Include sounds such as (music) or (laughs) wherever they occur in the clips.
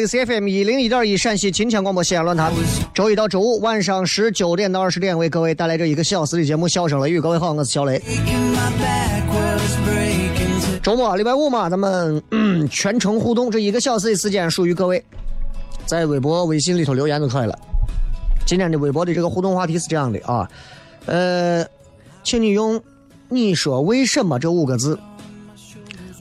里是 FM 一零一点一陕西秦腔广播西安论坛，周一到周五晚上十九点到二十点为各位带来这一个小时的节目《笑声雷雨》。各位好，我是小雷。周末礼拜五嘛，咱们、全程互动，这一个小时的时间属于各位，在微博、微信里头留言就可以了。今天的微博的这个互动话题是这样的啊，呃，请你用“你说为什么”这五个字。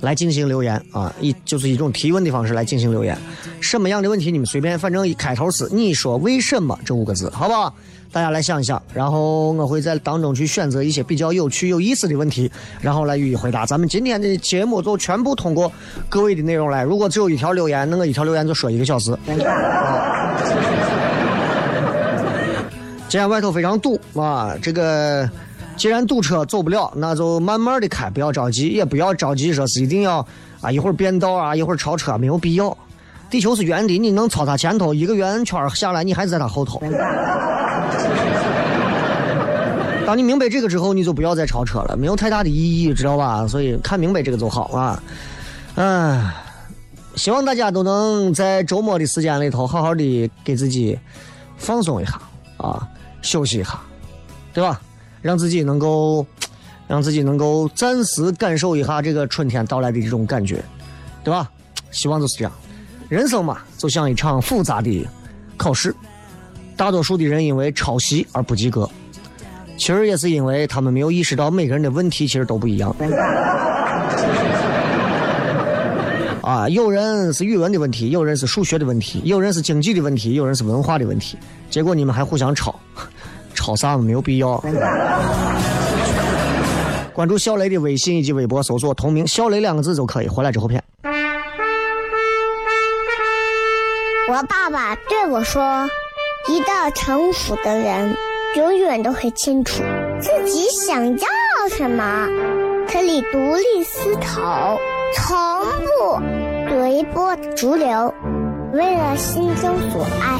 来进行留言啊，一就是一种提问的方式来进行留言。什么样的问题你们随便，反正一开头是你说为什么这五个字，好不好？大家来想一想，然后我会在当中去选择一些比较有趣、有意思的问题，然后来予以回答。咱们今天的节目就全部通过各位的内容来。如果只有一条留言，那我一条留言就说一个小时。今天外头非常堵啊，这个。既然堵车走不了，那就慢慢的开，不要着急，也不要着急说是一定要啊一会儿变道啊，一会儿超车，没有必要。地球是圆的，你能超它前头一个圆圈下来，你还是在它后头。(laughs) 当你明白这个之后，你就不要再超车了，没有太大的意义，知道吧？所以看明白这个就好啊。嗯，希望大家都能在周末的时间里头好好的给自己放松一下啊，休息一下，对吧？让自己能够，让自己能够暂时感受一下这个春天到来的这种感觉，对吧？希望就是这样。人生嘛，就像一场复杂的考试，大多数的人因为抄袭而不及格，其实也是因为他们没有意识到每个人的问题其实都不一样。啊，有人是语文的问题，有人是数学的问题，有人是经济的问题，有人是文化的问题，结果你们还互相抄。吵啥没有必要。关注小雷的微信以及微博，搜索同名“小雷”两个字就可以。回来之后片。我爸爸对我说：“一个成熟的人，永远都会清楚自己想要什么，可以独立思考，从不随波逐流，为了心中所爱。”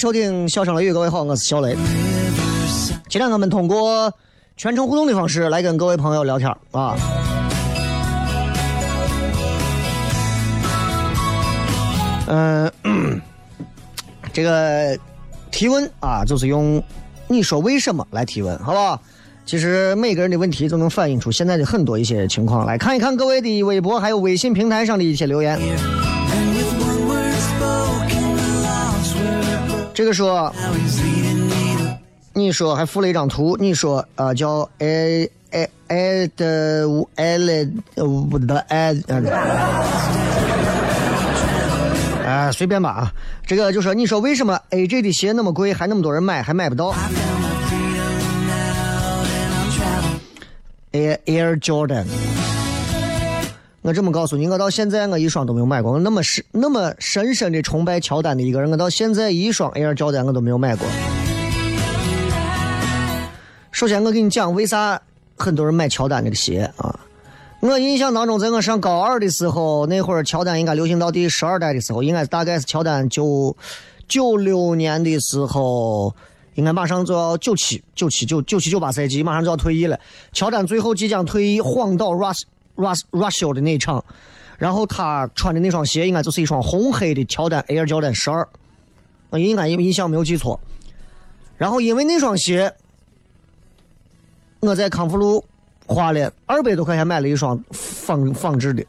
收听《笑声雷雨》，各位好，我是小雷。今天我们通过全程互动的方式来跟各位朋友聊天啊。嗯、这个提问啊，就是用你说为什么来提问，好不好？其实每个人的问题都能反映出现在的很多一些情况。来看一看各位的微博还有微信平台上的一些留言。这个说，你说还附了一张图，你说啊叫 a a a 的 l 的 a 啊随便吧啊，这个就说你说为什么 AJ 的鞋那么贵，还那么多人买，还买不到？Air Air Jordan，我这么告诉你，我到现在我一双都没有买过。我那么深那么深深的崇拜乔丹的一个人，我到现在一双 Air Jordan 我都没有买过。首先，我给你讲为啥很多人买乔丹这个鞋啊？我印象当中，在我上高二的时候，那会儿乔丹应该流行到第十二代的时候，应该是大概是乔丹九九六年的时候。应该马上就要九七九七九九七九八赛季，马上就要退役了。乔丹最后即将退役晃倒 Rush Rush Rush 的那一场，然后他穿的那双鞋应该就是一双红黑的乔丹 Air Jordan 十二，我应该印象没有记错。然后因为那双鞋，我在康复路花了二百多块钱买了一双仿仿制的。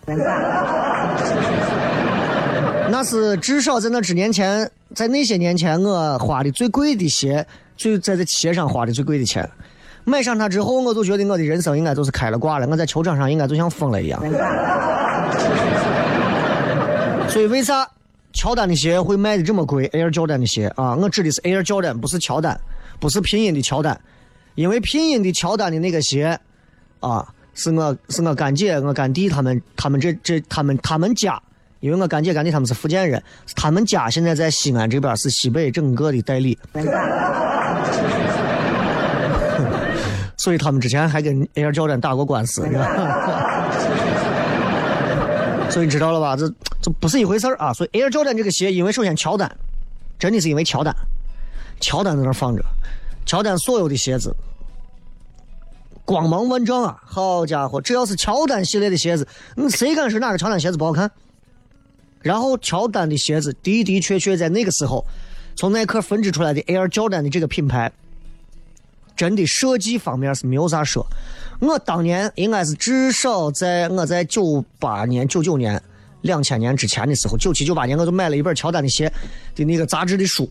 那是至少在那之年前，在那些年前，我花的最贵的鞋，最在这鞋上花的最贵的钱。买上它之后，我就觉得我的人生应该就是开了挂了。我在球场上应该就像疯了一样。所以为啥乔丹的鞋会卖的这么贵？Air Jordan 的鞋啊，我指的是 Air Jordan，不是乔丹，不是拼音的乔丹，因为拼音的乔丹的那个鞋啊，是我是我干姐、我干弟他们他们这这他们他们家。因为我干姐干弟他们是福建人，他们家现在在西安这边是西北整个的代理，所以他们之前还跟 Air Jordan 打过官司，(laughs) 所以你知道了吧？这这不是一回事儿啊！所以 Air Jordan 这个鞋，因为首先乔丹，真的是因为乔丹，乔丹在那放着，乔丹所有的鞋子光芒万丈啊！好家伙，只要是乔丹系列的鞋子，你谁敢说哪个乔丹鞋子不好看？然后乔丹的鞋子的的确确在那个时候，从耐克分支出来的 Air Jordan 的这个品牌，真的设计方面是没有啥说。我当年应该是至少在我在九八年、九九年、两千年之前的时候，九七、九八年我就买了一本乔丹的鞋的那个杂志的书，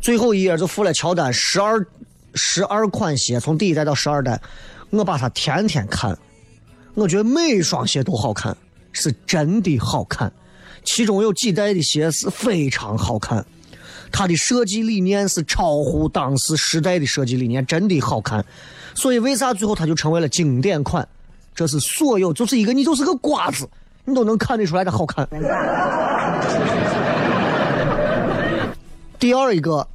最后一页就附了乔丹十二十二款鞋，从第一代到十二代，我把它天天看，我觉得每一双鞋都好看，是真的好看。其中有几代的鞋是非常好看，它的设计理念是超乎当时时代的设计理念，真的好看。所以为啥最后它就成为了经典款？这是所有就是一个你就是个瓜子，你都能看得出来的好看。第二一个，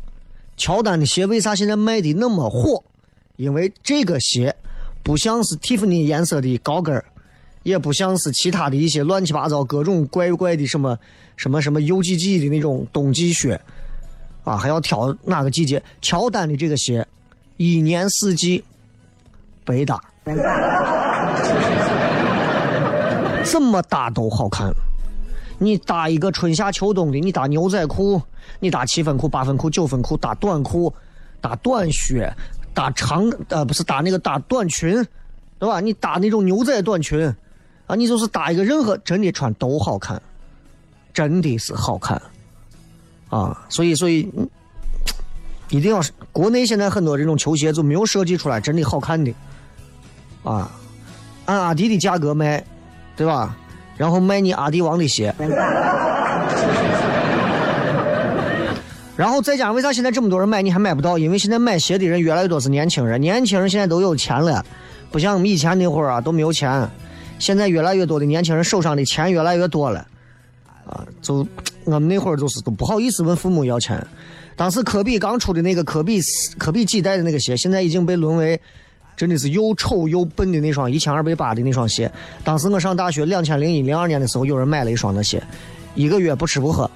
乔丹的鞋为啥现在卖的那么火？因为这个鞋不像是蒂芙尼颜色的高跟儿。也不像是其他的一些乱七八糟、各种怪怪的什么什么什么 UGG 的那种冬季靴，啊，还要挑哪个季节？乔丹的这个鞋，一年四季百搭，怎么搭都好看。你搭一个春夏秋冬的，你搭牛仔裤，你搭七分裤、八分裤、九分裤，搭短裤，搭短靴，搭长呃不是搭那个搭短裙，对吧？你搭那种牛仔短裙。啊，你就是搭一个任何真的穿都好看，真的是好看，啊，所以所以一定要是国内现在很多这种球鞋就没有设计出来真的好看的，啊，按阿迪的价格卖，对吧？然后卖你阿迪王的鞋，然后再加上为啥现在这么多人买你还买不到？因为现在买鞋的人越来越多是年轻人，年轻人现在都有钱了，不像我们以前那会儿啊都没有钱。现在越来越多的年轻人手上的钱越来越多了，啊，就我们那会儿就是都不好意思问父母要钱。当时科比刚出的那个科比科比几代的那个鞋，现在已经被沦为真的是又丑又笨的那双一千二百八的那双鞋。当时我上大学两千零一零二年的时候，有人买了一双那鞋，一个月不吃不喝，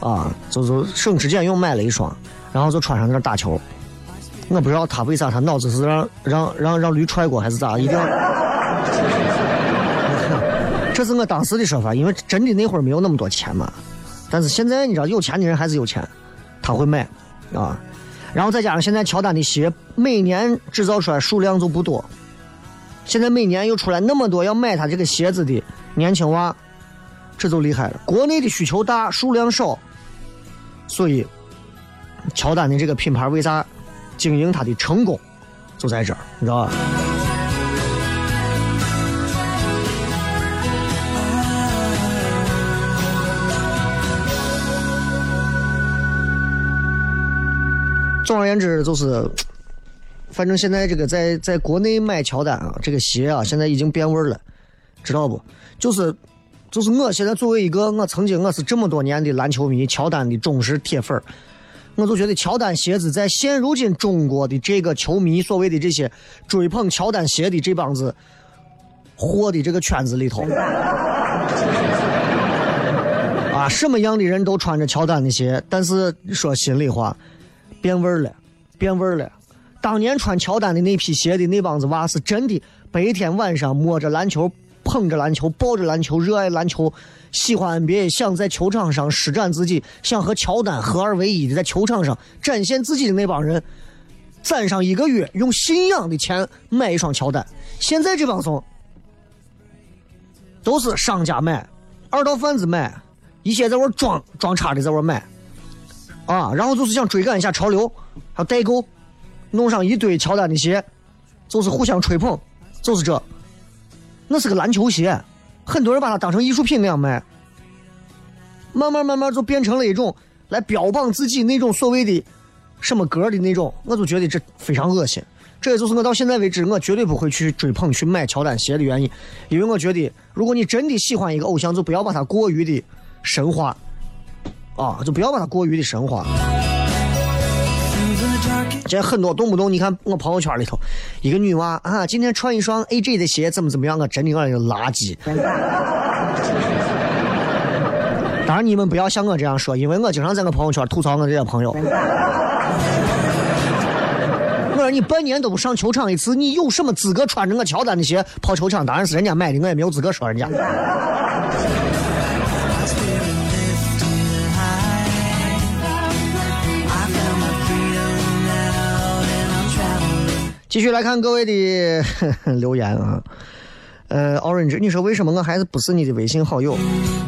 啊，就就省吃俭用买了一双，然后就穿上那打球。我不知道他为啥，他脑子是让让让让驴踹过还是咋，一定要。这是我当时的说法，因为真的那会儿没有那么多钱嘛。但是现在你知道，有钱的人还是有钱，他会买啊。然后再加上现在乔丹的鞋每年制造出来数量就不多，现在每年又出来那么多要买他这个鞋子的年轻娃，这就厉害了。国内的需求大，数量少，所以乔丹的这个品牌为啥经营它的成功就在这儿，你知道吧？总而言之，就是，(tsk) 反正现在这个在在国内买乔丹啊，这个鞋啊，现在已经变味了，知道不？就是，就是我现在作为一个我曾经我是这么多年的篮球迷，乔丹的忠实铁粉我就觉得乔丹鞋子在现如今中国的这个球迷所谓的这些追捧乔丹鞋的这帮子货的这个圈子里头，(laughs) 啊，什么样的人都穿着乔丹的鞋，但是说心里话。变味儿了，变味儿了。当年穿乔丹的那批鞋的那帮子娃是真的，白天晚上摸着篮球，捧着篮球，抱着篮球，热爱篮球，喜欢 NBA，想在球场上施展自己，想和乔丹合二为一的在球场上展现自己的那帮人，攒上一个月用信仰的钱买一双乔丹。现在这帮怂都是商家买，二道贩子买，一些在玩装装叉的在玩买。啊，然后就是想追赶一下潮流，还有代购，弄上一堆乔丹的鞋，就是互相吹捧，就是这。那是个篮球鞋，很多人把它当成艺术品那样卖。慢慢慢慢就变成了一种来标榜自己那种所谓的什么格的那种，我就觉得这非常恶心。这也就是我到现在为止，我绝对不会去追捧去买乔丹鞋的原因，因为我觉得，如果你真的喜欢一个偶像，就不要把它过于的神话。啊，就不要把它过于的神话。这很多动不动，你看我朋友圈里头，一个女娃啊，今天穿一双 AJ 的鞋，怎么怎么样啊？真的我个垃圾。当然你们不要像我这样说，因为我经常在我朋友圈吐槽我这些朋友。我说你半年都不上球场一次，你有什么资格穿着我乔丹的鞋跑球场？当然是人家买的，我也没有资格说人家。继续来看各位的 (laughs) 留言啊，呃，Orange，你说为什么我还是不是你的微信好友？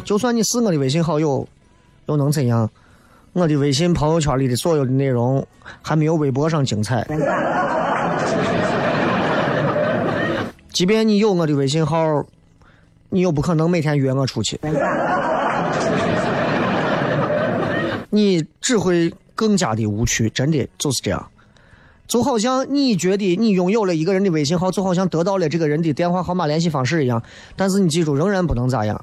就算你是我的微信好友，又能怎样？我的微信朋友圈里的所有的内容还没有微博上精彩。即便你有我的微信号，你又不可能每天约我出去，你只会更加的无趣，真的就是这样。就好像你觉得你拥有了一个人的微信号，就好像得到了这个人的电话号码、联系方式一样。但是你记住，仍然不能咋样。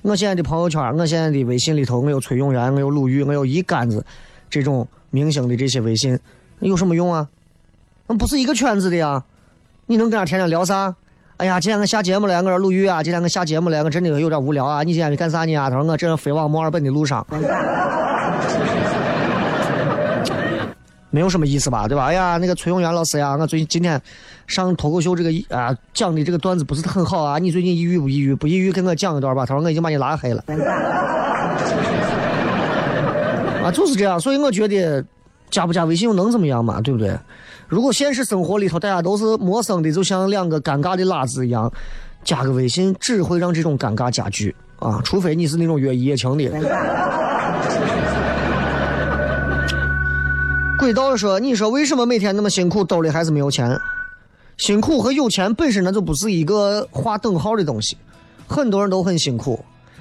我现在的朋友圈，我现在的微信里头，我有崔永元，我有鲁豫，我有一杆子这种明星的这些微信，有什么用啊？那不是一个圈子的呀。你能跟他天天聊啥？哎呀，今天我下节目了，我说鲁豫啊，今天我下节目了，我真的有点无聊啊。你今天干啥呢啊？他说我正飞往墨尔本的路上。没有什么意思吧，对吧？哎呀，那个崔永元老师呀，我最近今天上脱口秀这个啊讲的这个段子不是很好啊。你最近抑郁不抑郁？不抑郁，跟我讲一段吧。他说我已经把你拉黑了。(laughs) 啊，就是这样。所以我觉得加不加微信又能怎么样嘛？对不对？如果现实生活里头大家都是陌生的，就像两个尴尬的辣子一样，加个微信只会让这种尴尬加剧啊。除非你是那种约一夜情的。轨道说：“你说为什么每天那么辛苦，兜里还是没有钱？辛苦和有钱本身那就不是一个划等号的东西。很多人都很辛苦，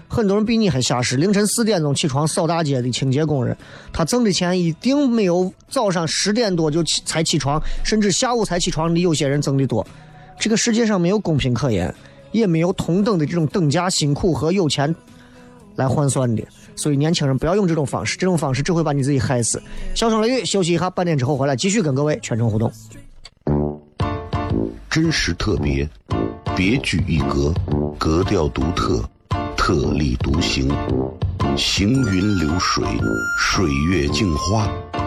很多人比你还下实。凌晨四点钟起床扫大街的清洁工人，他挣的钱一定没有早上十点多就起才起床，甚至下午才起床的有些人挣的多。这个世界上没有公平可言，也没有同等的这种等价辛苦和有钱来换算的。”所以年轻人不要用这种方式，这种方式只会把你自己害死。小声雷雨，休息一下，半点之后回来继续跟各位全程互动。真实特别，别具一格，格调独特，特立独行，行云流水，水月镜花，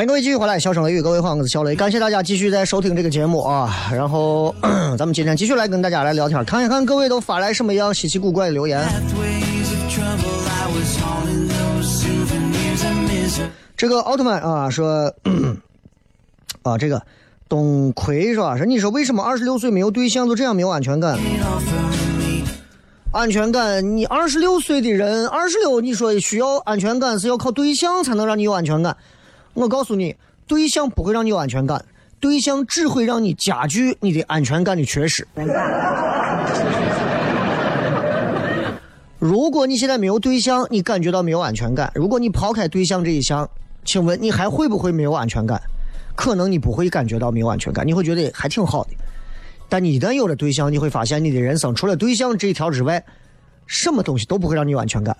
欢迎各位继续回来，笑声雷雨，各位好，我是小雷，感谢大家继续在收听这个节目啊。然后咱们今天继续来跟大家来聊天，看一看各位都发来什么样稀奇古怪的留言。这个奥特曼啊说 (clears throat) 啊，这个东奎是吧？说你说为什么二十六岁没有对象就这样没有安全感？安全感，你二十六岁的人，二十六，你说需要安全感是要靠对象才能让你有安全感？我告诉你，对象不会让你有安全感，对象只会让你加剧你的安全感的缺失。如果你现在没有对象，你感觉到没有安全感；如果你抛开对象这一项，请问你还会不会没有安全感？可能你不会感觉到没有安全感，你会觉得还挺好的。但你一旦有了对象，你会发现你的人生除了对象这一条之外，什么东西都不会让你有安全感。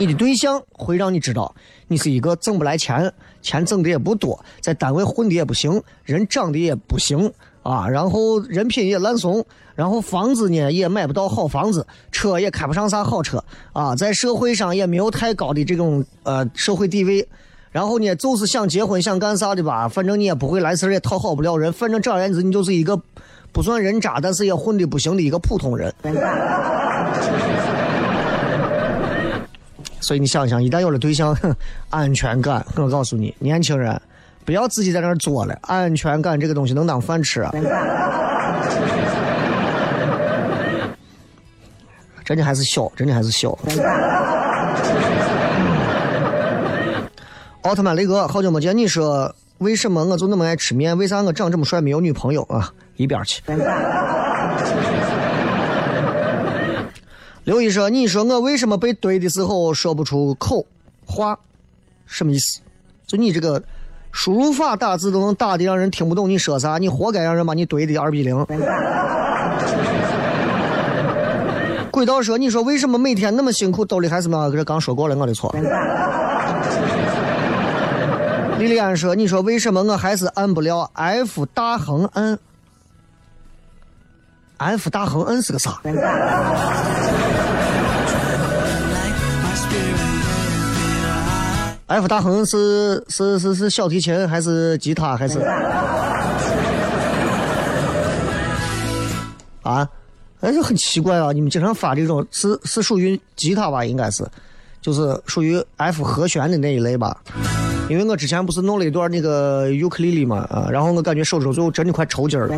你的对象会让你知道，你是一个挣不来钱，钱挣的也不多，在单位混的也不行，人长得也不行啊，然后人品也烂怂，然后房子呢也买不到好房子，车也开不上啥好车啊，在社会上也没有太高的这种呃社会地位，然后呢就是想结婚想干啥的吧，反正你也不会来事也讨好不了人，反正总而言之你就是一个不算人渣，但是也混的不行的一个普通人。(laughs) 所以你想想，一旦有了对象，(laughs) 安全感，我告诉你，年轻人，不要自己在那儿作了。安全感这个东西能当饭吃啊！(laughs) 真的还是小，真的还是小。奥特曼雷哥，好久没见，你说为什么我就那么爱吃面？为啥我长这么帅没有女朋友啊？一边去。刘一说：“你说我为什么被怼的时候说不出口话？什么意思？就你这个输入法打字都能打的让人听不懂你说啥，你活该让人把你怼的二比零。”轨道说：“你说为什么每天那么辛苦，兜里还是没有？这刚说过了，我的错。”莉莉安说：“你说为什么我还是按不了 F 大横按？F 大横按是个啥？” F 大横是是是是小提琴还是吉他还是？(laughs) 啊，哎，就很奇怪啊！你们经常发这种是是属于吉他吧？应该是，就是属于 F 和弦的那一类吧？因为我之前不是弄了一段那个尤克里里嘛啊，然后我感觉手指最后真的快抽筋了。(laughs)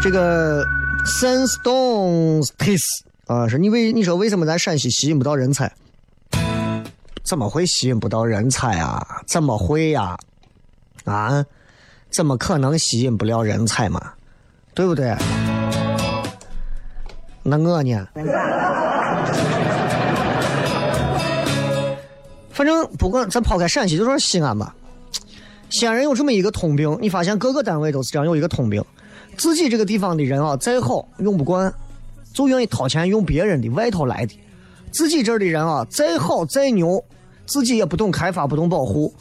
这个 Sandstone Taste。啊，是你为你说为什么咱陕西吸引不到人才？怎么会吸引不到人才啊？怎么会呀？啊？怎么可能吸引不了人才嘛？对不对？那我呢？反正不管咱抛开陕西，就说西安吧。西安人有这么一个通病，你发现各个单位都是这样，有一个通病，自己这个地方的人啊，再好用不惯。就愿意掏钱用别人的外头来的。自己这儿的人啊，再好再牛，自己也不懂开发，不懂保护。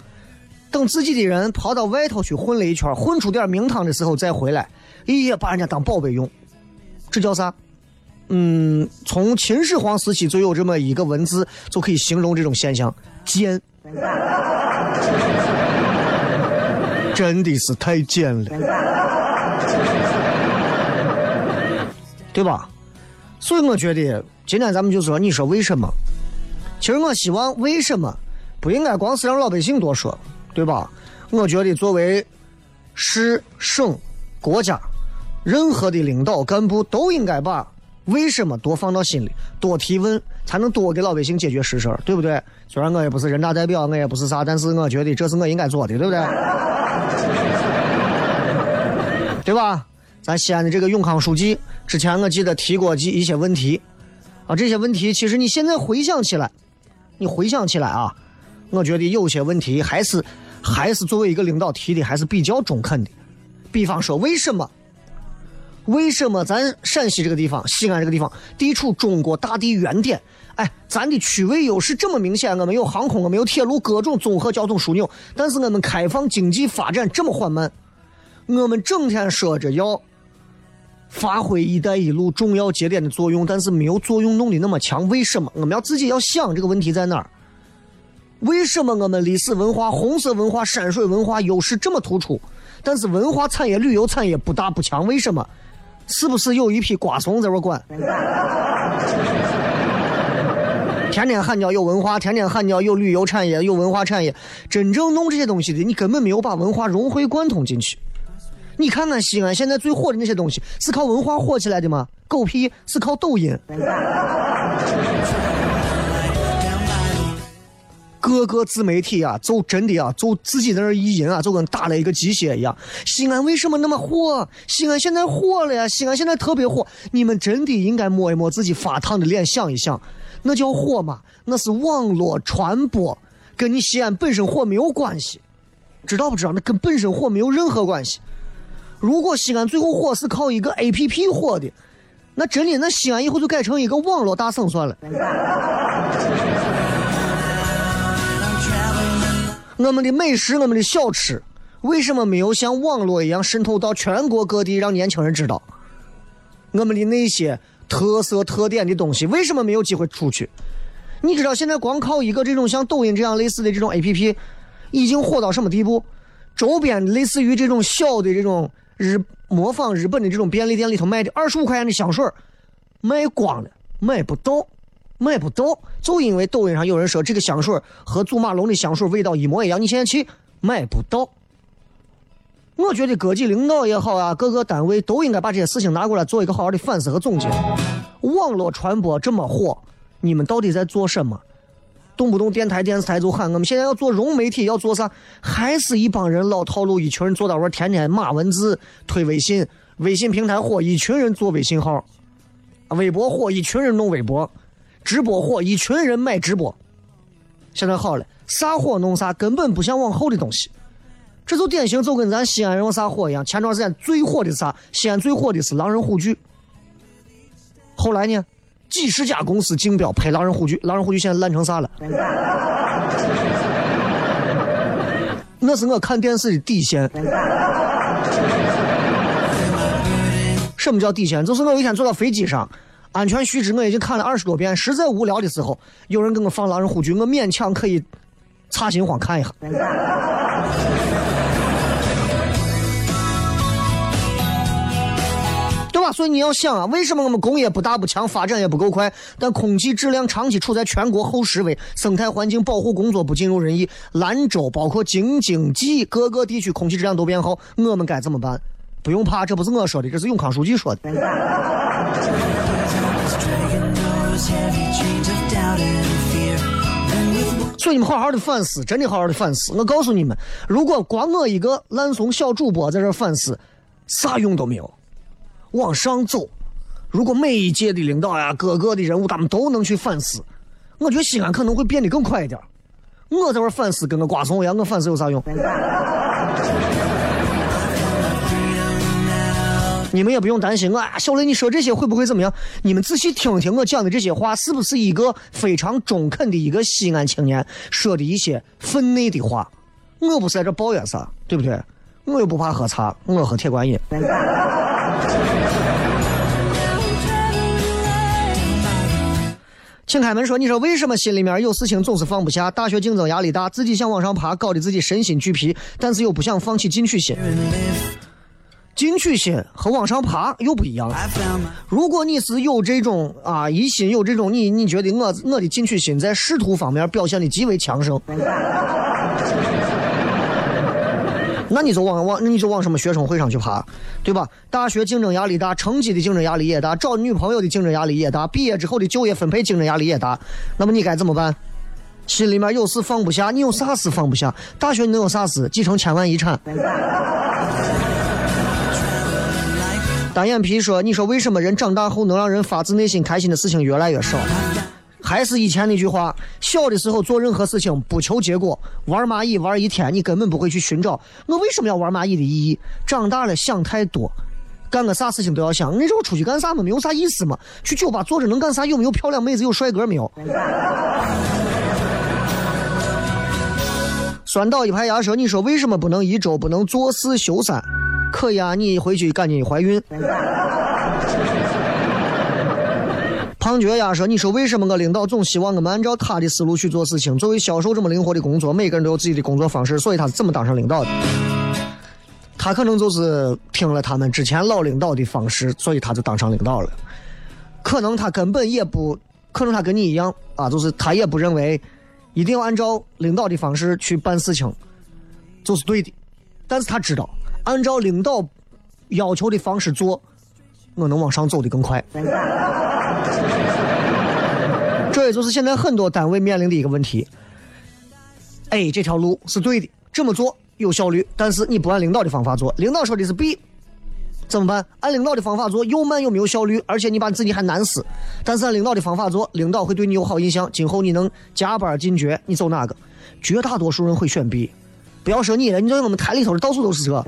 等自己的人跑到外头去混了一圈，混出点名堂的时候再回来，也把人家当宝贝用。这叫啥？嗯，从秦始皇时期就有这么一个文字，就可以形容这种现象：贱。(laughs) 真的是太贱了，对吧？所以我觉得今天咱们就说，你说为什么？其实我希望为什么不应该光是让老百姓多说，对吧？我觉得作为市省国家任何的领导干部都应该把为什么多放到心里，多提问，才能多给老百姓解决实事对不对？虽然我也不是人大代表，我也不是啥，但是我觉得这是我应该做的，对不对？(laughs) 对吧？咱西安的这个永康书记，之前我记得提过几一些问题，啊，这些问题其实你现在回想起来，你回想起来啊，我觉得有些问题还是还是作为一个领导提的还是比较中肯的。比方说，为什么？为什么咱陕西这个地方，西安这个地方地处中国大地原点？哎，咱的区位优势这么明显，我们有航空，我们有铁路，各种综合交通枢纽，但是我们开放经济发展这么缓慢。我们整天说着要发挥“一带一路”重要节点的作用，但是没有作用弄的那么强。为什么？我们要自己要想这个问题在哪儿？为什么我们历史文化、红色文化、山水文化优势这么突出，但是文化产业、旅游产业不大不强？为什么？是不是有一批瓜怂在这管？天天喊叫有文化，天天喊叫有旅游产业、有文化产业，真正弄这些东西的，你根本没有把文化融会贯通进去。你看看西安现在最火的那些东西，是靠文化火起来的吗？狗屁，是靠抖音。各个自媒体啊，就真的啊，就自己在那意淫啊，就跟打了一个鸡血一样。西安为什么那么火？西安现在火了呀！西安现在特别火。你们真的应该摸一摸自己发烫的脸，想一想，那叫火吗？那是网络传播，跟你西安本身火没有关系，知道不知道？那跟本身火没有任何关系。如果西安最后火是靠一个 A P P 火的，那真的那西安以后就改成一个网络大省算了。(laughs) 我们的美食，我们的小吃，为什么没有像网络一样渗透到全国各地，让年轻人知道？我们的那些特色特点的东西，为什么没有机会出去？你知道现在光靠一个这种像抖音这样类似的这种 A P P，已经火到什么地步？周边类似于这种小的这种。日模仿日本的这种便利店里头卖的二十五块钱的香水卖光了，买不到，买不到，就因为抖音上有人说这个香水和祖马龙的香水味道一模一样，你现在去买不到。我觉得各级领导也好啊，各个单位都应该把这些事情拿过来做一个好好的反思和总结。网络传播这么火，你们到底在做什么？动不动电台、电视台就喊我们现在要做融媒体，要做啥？还是一帮人老套路，一群人坐到那天天码文字、推微信，微信平台火，一群人做微信号；微博火，一群人弄微博；直播火，一群人买直播。现在好了，啥火弄啥，根本不像往后的东西。这就典型，就跟咱西安人啥火一样。前段时间最火的是啥？西安最火的是狼人虎踞。后来呢？几十家公司竞标拍《狼人护具》，《狼人护具》现在烂成啥了？那是我看电视的底线。什么叫底线？就是我有一天坐到飞机上，安全须知我已经看了二十多遍，实在无聊的时候，有人给我放《狼人护具》，我勉强可以擦心慌看一下。所以你要想啊，为什么我们工业不大不强，发展也不够快，但空气质量长期处在全国后十位，生态环境保护工作不尽如人意，兰州包括京津冀各个地区空气质量都变好，我们该怎么办？不用怕，这不是我说的，这是永康书记说的。所以你们好好的反思，真的好好的反思。我告诉你们，如果光我一个烂怂小主播在这反思，啥用都没有。往上走，如果每一届的领导呀、各个的人物，他们都能去反思，我觉得西安可能会变得更快一点。我在这反思，跟个瓜怂一样，我反思有啥用？你们也不用担心啊，小雷，你说这些会不会怎么样？你们仔细听听我讲的这些话，是不是一个非常中肯的一个西安青年说的一些分内的话？我不是在这抱怨啥，对不对？我又不怕喝茶，我喝铁观音。请开门说，你说为什么心里面有事情总是放不下？大学竞争压力大，自己想往上爬，搞得自己身心俱疲，但是又不想放弃进取心。进取心和往上爬又不一样。如果你是有这种啊一心有这种你你觉得我我的进取心在仕途方面表现的极为强盛。那你就往往，那你就往什么学生会上去爬，对吧？大学竞争压力大，成绩的竞争压力也大，找女朋友的竞争压力也大，毕业之后的就业分配竞争压力也大。那么你该怎么办？心里面有事放不下，你有啥事放不下？大学你能有啥事？继承千万遗产？单眼皮说：“你说为什么人长大后能让人发自内心开心的事情越来越少？”还是以前那句话，小的时候做任何事情不求结果，玩蚂蚁玩一天，你根本不会去寻找我为什么要玩蚂蚁的意义。长大了想太多，干个啥事情都要想，那时候出去干啥嘛，没有啥意思嘛。去酒吧坐着能干啥？有没有漂亮妹子？有帅哥没有？酸倒一排牙说：“你说为什么不能一周不能做四休三？可以啊，你回去赶紧怀孕。”胖脚丫说：“你说为什么我领导总希望我们按照他的思路去做事情？作为销售这么灵活的工作，每个人都有自己的工作方式，所以他是怎么当上领导的？他可能就是听了他们之前老领导的方式，所以他就当上领导了。可能他根本也不可能，他跟你一样啊，就是他也不认为一定要按照领导的方式去办事情就是对的，但是他知道按照领导要求的方式做，我能往上走的更快。”这也就是现在很多单位面临的一个问题。A 这条路是对的，这么做有效率，但是你不按领导的方法做，领导说的是 B，怎么办？按领导的方法做又慢又没有效率，而且你把自己还难死。但是按领导的方法做，领导会对你有好印象，今后你能加班进爵，你走哪个？绝大多数人会选 B。不要说你了，你在我们台里头到处都是这。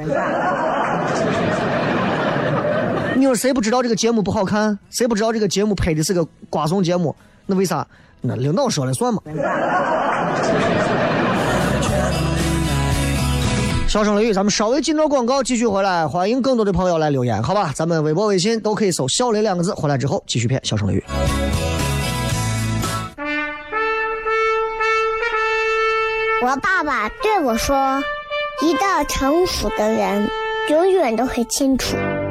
你说谁不知道这个节目不好看？谁不知道这个节目拍的是个瓜怂节目？那为啥？那领导说了算嘛？(laughs) 笑声雷雨，咱们稍微进到广告，继续回来，欢迎更多的朋友来留言，好吧？咱们微博、微信都可以搜“笑雷”两个字，回来之后继续骗笑声雷雨。我爸爸对我说：“一个成熟的人，永远都会清楚。”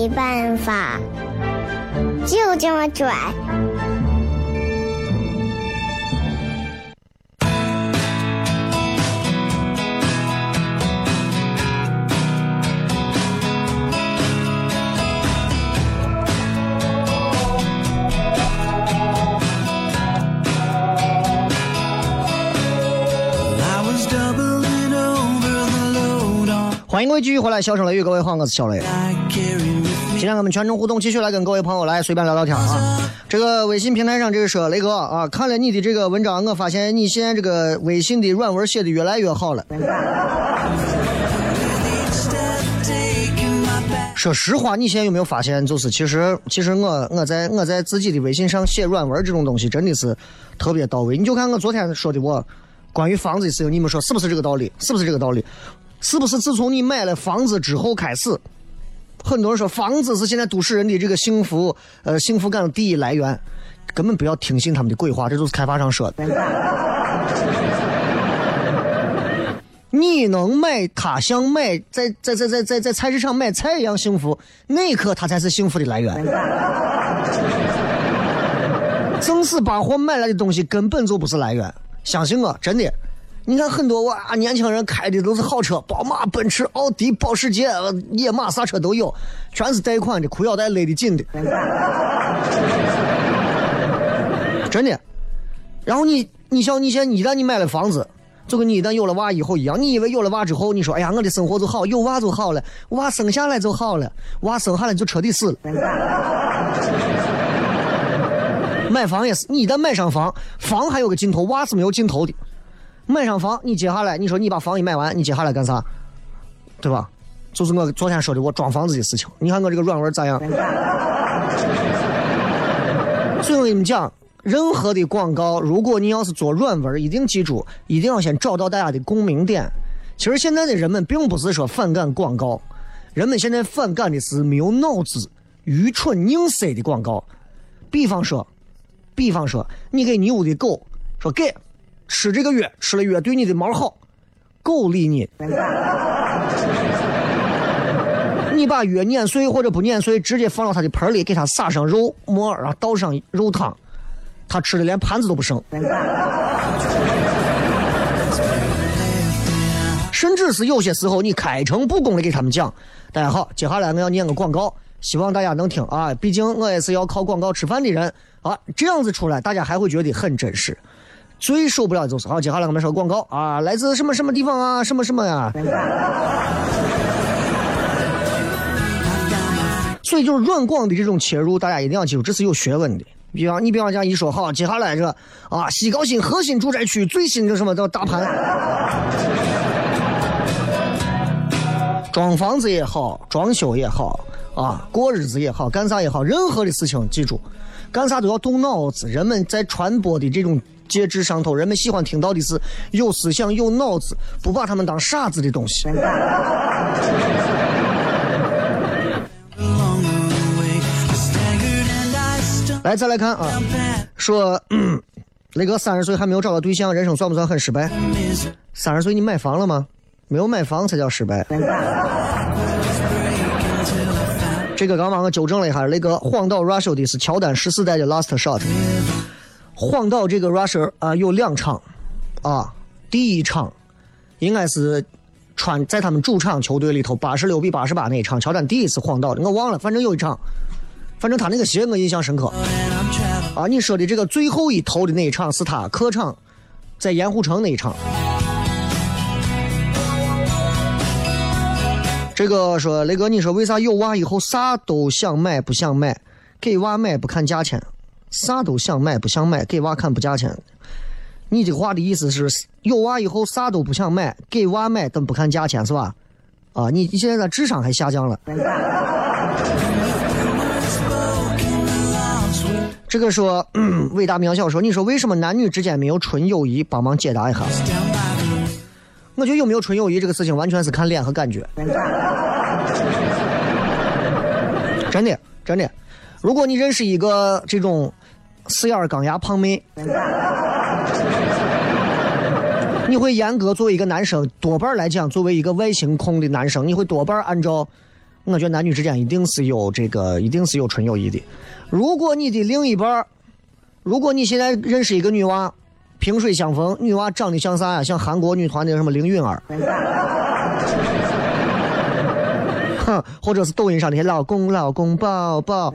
没办法，就这么拽。各位继续回来，笑声雷雨，各位好，我是小雷。今天我们全程互动，继续来跟各位朋友来随便聊聊天啊。这个微信平台上这个说雷哥啊，看了你的这个文章，我发现你现在这个微信的软文写的越来越好了。说实话，你现在有没有发现，就是其实其实我我在我在自己的微信上写软文这种东西真的是特别到位。你就看我昨天说的我关于房子的事情，你们说是不是这个道理？是不是这个道理？是不是自从你买了房子之后开始，很多人说房子是现在都市人的这个幸福呃幸福感的第一来源，根本不要听信他们的鬼话，这都是开发商说的。(laughs) 你能买他像买在在在在在在菜市场买菜一样幸福，那一刻他才是幸福的来源。(laughs) 正是把货买来的东西根本就不是来源，相信我，真的。你看很多哇，年轻人开的都是好车，宝马、奔驰、奥迪、保时捷、野马啥车都有，全是贷款的，裤腰带勒得紧的，真的。然后你，你像你现在一旦你买了房子，就跟你一旦有了娃以后一样，你以为有了娃之后，你说哎呀我的生活就好，有娃就好了，娃生下来就好了，(laughs) 娃生下来就彻底死了。买房也是，你一旦买上房，房还有个尽头，娃是没有尽头的。买上房，你接下来，你说你把房一买完，你接下来干啥？对吧？就是我昨天说的我装房子的事情。你看我这个软文咋样？所以我跟你们讲，任何的广告，如果你要是做软文，一定记住，一定要先找到大家的共鸣点。其实现在的人们并不是说反感广告，人们现在反感的是没有脑子、愚蠢拧塞的广告。比方说，比方说，你给你屋的狗说给。吃这个药，吃了药对你的毛好，狗理你。(laughs) 你把药碾碎或者不碾碎，直接放到它的盆里，给它撒上肉末，然后倒上肉汤，它吃的连盘子都不剩。(laughs) 甚至是有些时候，你开诚布公的给他们讲：“大家好，接下来我要念个广告，希望大家能听啊，毕竟我也是要靠广告吃饭的人啊。”这样子出来，大家还会觉得很真实。最受不了的就是好，接下来我们说广告啊，来自什么什么地方啊，什么什么呀？所以就是软广的这种切入，大家一定要记住，这是有学问的。比方你比方讲一说好，接下来这啊，西高新核心住宅区最新的什么叫大盘，装房子也好，装修也好啊，过日子也好，干啥也好，任何的事情记住，干啥都要动脑子。人们在传播的这种。介质上头，人们喜欢听到的是有思想、有脑子，不把他们当傻子的东西。来，再来看啊，说那个三十岁还没有找到对象，人生算不算很失败？三十岁你买房了吗？没有买房才叫失败。这个刚刚我纠正了一下，那个荒岛 Russia 的是乔丹十四代的 Last Shot。荒岛这个 Russia 啊有两场，啊，第一场应该是穿在他们主场球队里头八十六比八十八那一场，乔丹第一次荒岛的，我忘了，反正有一场，反正他那个鞋我印象深刻。啊，你说的这个最后一投的那一场是他客场在盐湖城那一场。这个说雷哥，你说为啥有娃以后啥都想买不想买，给娃买不看价钱？啥都想买不想买，给娃看不价钱。你这话的意思是有娃以后啥都不想买，给娃买但不看价钱是吧？啊，你你现在的智商还下降了。这个说 (clears throat) 伟大渺小说，你说为什么男女之间没有纯友谊？帮忙解答一下。我觉得有没有纯友谊这个事情，完全是看脸和感觉。真的，真的。如果你认识一个这种四眼钢牙胖妹，你会严格作为一个男生，多半来讲，作为一个外形控的男生，你会多半按照，我觉得男女之间一定是有这个，一定是有纯友谊的。如果你的另一半，如果你现在认识一个女娃，萍水相逢，女娃长得像啥呀？像韩国女团的什么林允儿。(laughs) 哼或者是抖音上那些老公、老公、宝宝，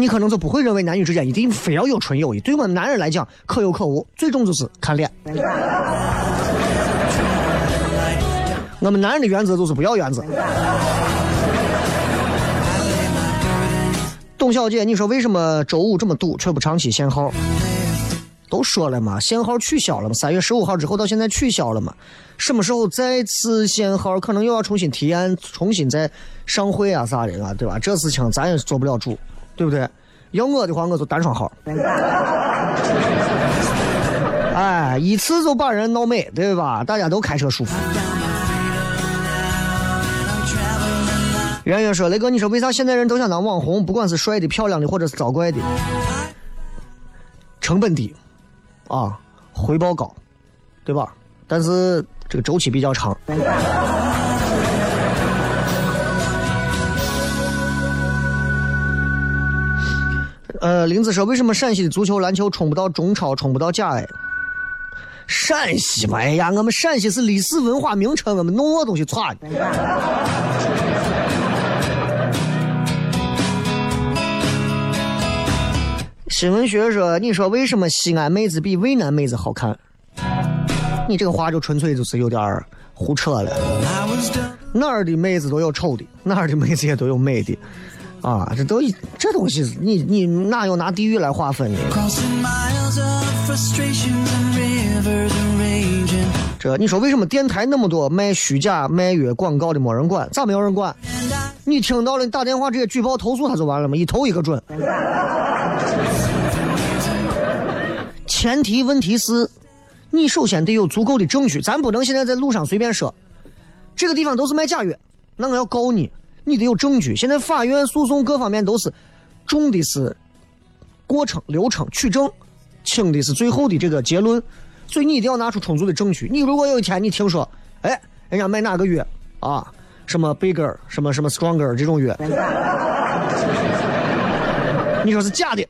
你可能就不会认为男女之间一定非要有纯友谊。对我们男人来讲，可有可无，最终就是看脸。我们男人的原则就是不要原则。董小姐，你说为什么周五这么堵，却不长期限号？都说了嘛，限号取消了嘛，三月十五号之后到现在取消了嘛，什么时候再次限号，可能又要重新提案，重新再上会啊啥的啊，对吧？这事情咱也做不了主，对不对？要我的话，我就单双号。哎，一次就把人闹美，对吧？大家都开车舒服。圆圆说：“雷哥，你说为啥现在人都想当网红？不管是帅的、漂亮的，或者是招怪的，成本低。”啊，回报高，对吧？但是这个周期比较长。呃，林子说，为什么陕西的足球、篮球冲不到中超，冲不到甲 A？陕西嘛，哎呀，我们陕西是历史文化名城，我们弄我东西差的。新闻学说，你说为什么西安妹子比渭南妹子好看？你这个话就纯粹就是有点胡扯了。哪儿的妹子都有丑的，哪儿的妹子也都有美的，啊，这都这东西，你你哪有拿地域来划分的？这你说为什么电台那么多卖虚假卖约广告的没人管？咋没有人管？你听到了，你打电话直接举报投诉他就完了吗？一投一个准。前提问题是，你首先得有足够的证据，咱不能现在在路上随便说，这个地方都是卖假药，那我要告你，你得有证据。现在法院诉讼各方面都是重的是过程流程取证，轻的是最后的这个结论，所以你一定要拿出充足的证据。你如果有一天你听说，哎，人家卖哪个药啊，什么 bigger，什么什么 stronger 这种药，(laughs) 你说是假的，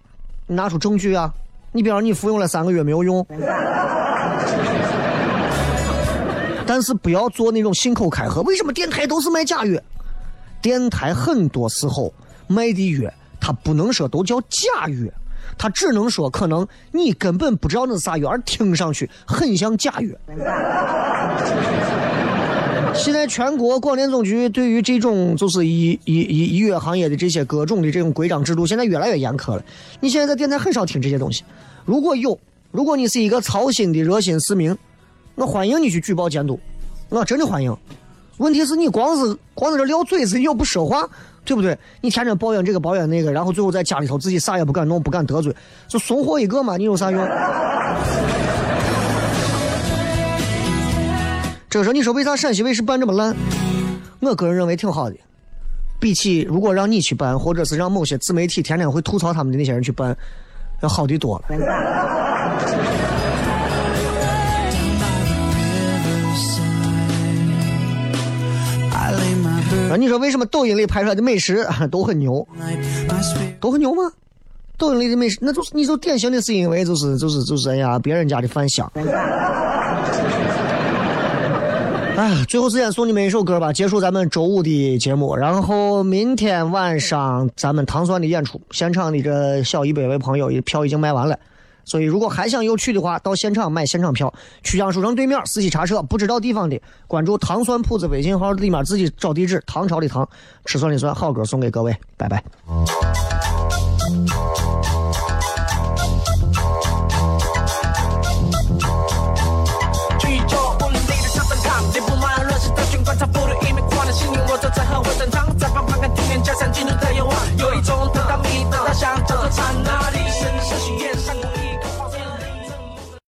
你拿出证据啊。你比方你服用了三个月没有用，(laughs) 但是不要做那种信口开河。为什么电台都是卖假药？电台很多时候卖的药，它不能说都叫假药，它只能说可能你根本不知道那是啥药，而听上去很像假药。现在全国广电总局对于这种就是医医医医药行业的这些各种的这种规章制度，现在越来越严苛了。你现在在电台很少听这些东西，如果有，如果你是一个操心的热心市民，我欢迎你去举报监督，我真的欢迎。问题是你光是光在这撂嘴子，你又不说话，对不对？你天天抱怨这个抱怨那个，然后最后在家里头自己啥也不敢弄，不敢得罪，就怂货一个嘛，你有啥用？这个时候你说为啥陕西卫视办这么烂？我个人认为挺好的，比起如果让你去办，或者是让某些自媒体天天会吐槽他们的那些人去办，要好的多了。啊，你说为什么抖音里拍出来的美食都很牛？都很牛吗？抖音里的美食，那就是你就典型的是因为就是就是就是哎呀，别人家的饭香。(laughs) 哎，最后时间送你们一首歌吧，结束咱们周五的节目。然后明天晚上咱们糖酸的演出，现场的这小一百位朋友票已经卖完了，所以如果还想有去的话，到现场买现场票。曲江书城对面四喜茶社，不知道地方的关注糖蒜铺子微信号立马自己找地址。唐朝的唐，吃蒜的蒜，好歌送给各位，拜拜。